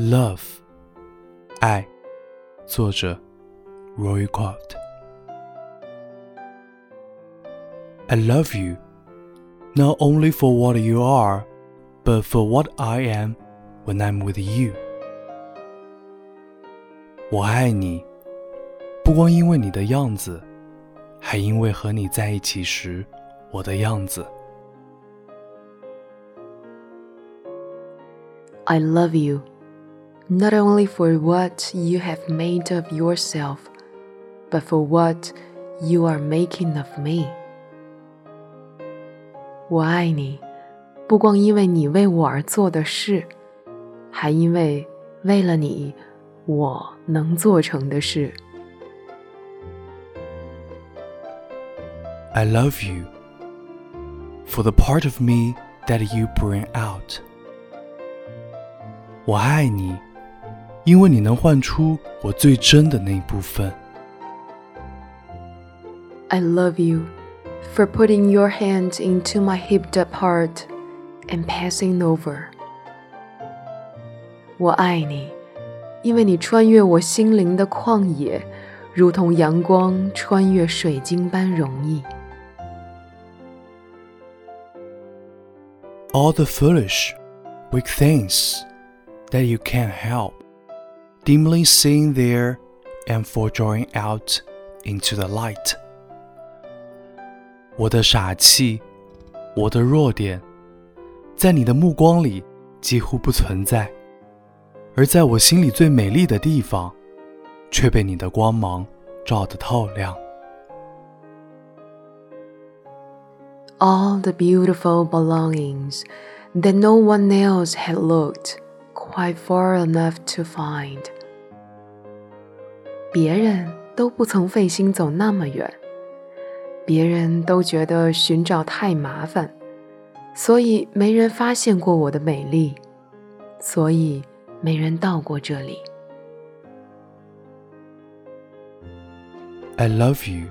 Love，爱，作者 Roy Cott。I love you, not only for what you are, but for what I am when I'm with you。我爱你，不光因为你的样子，还因为和你在一起时我的样子。I love you not only for what you have made of yourself, but for what you are making of me. 我爱你，不光因为你为我而做的事，还因为为了你，我能做成的事。I love you for the part of me that you bring out. 我爱你， 因为你能唤出我最真的那一部分。I love you for putting your hand into my hipped up heart and passing over. 我爱你，因为你穿越我心灵的旷野，如同阳光穿越水晶般容易。All the foolish, weak things that you can't help, dimly seeing there and for drawing out into the light. 我的傻气，我的弱点，在你的目光里几乎不存在，而在我心里最美丽的地方，却被你的光芒照得透亮。All the beautiful belongings that no one else had looked quite far enough to find. 别人都不曾费心走那么远，别人都觉得寻找太麻烦，所以没人发现过我的美丽，所以没人到过这里。I love you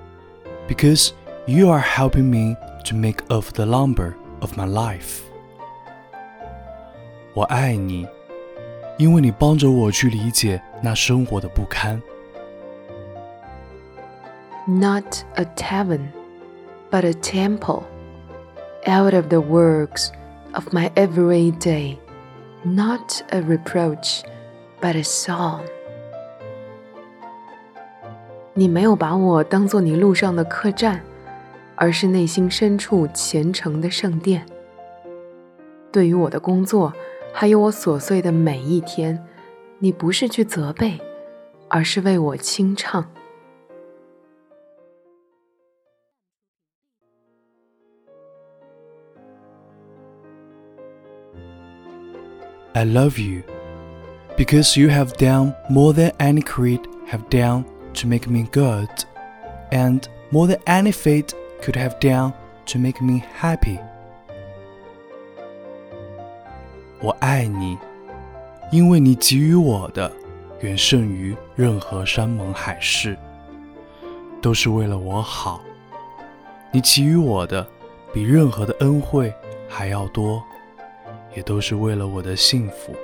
because you are helping me to make of the lumber of my life. 我爱你，因为你帮着我去理解那生活的不堪。Not a tavern, but a temple, out of the works of my every day. Not a reproach, but a song. 你没有把我当做你路上的客栈，而是内心深处虔诚的圣殿。对于我的工作，还有我琐碎的每一天，你不是去责备，而是为我清唱。I love you because you have done more than any creed have done to make me good, and more than any fate could have done to make me happy. 我爱你，因为你给予我的远胜于任何山盟海誓，都是为了我好。你给予我的比任何的恩惠还要多。 也都是为了我的幸福。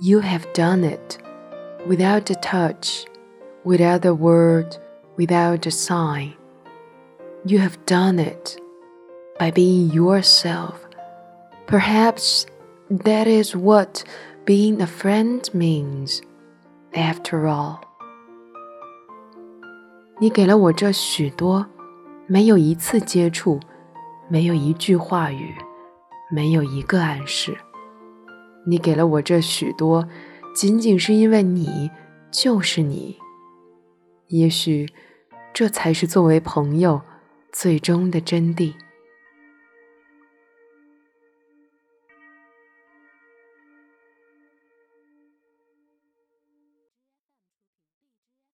You have done it without a touch, without a word, without a sign. You have done it by being yourself. Perhaps that is what being a friend means, after all. 你给了我这许多，没有一次接触，没有一句话语，没有一个暗示。你给了我这许多，仅仅是因为你就是你。也许，这才是作为朋友最终的真谛。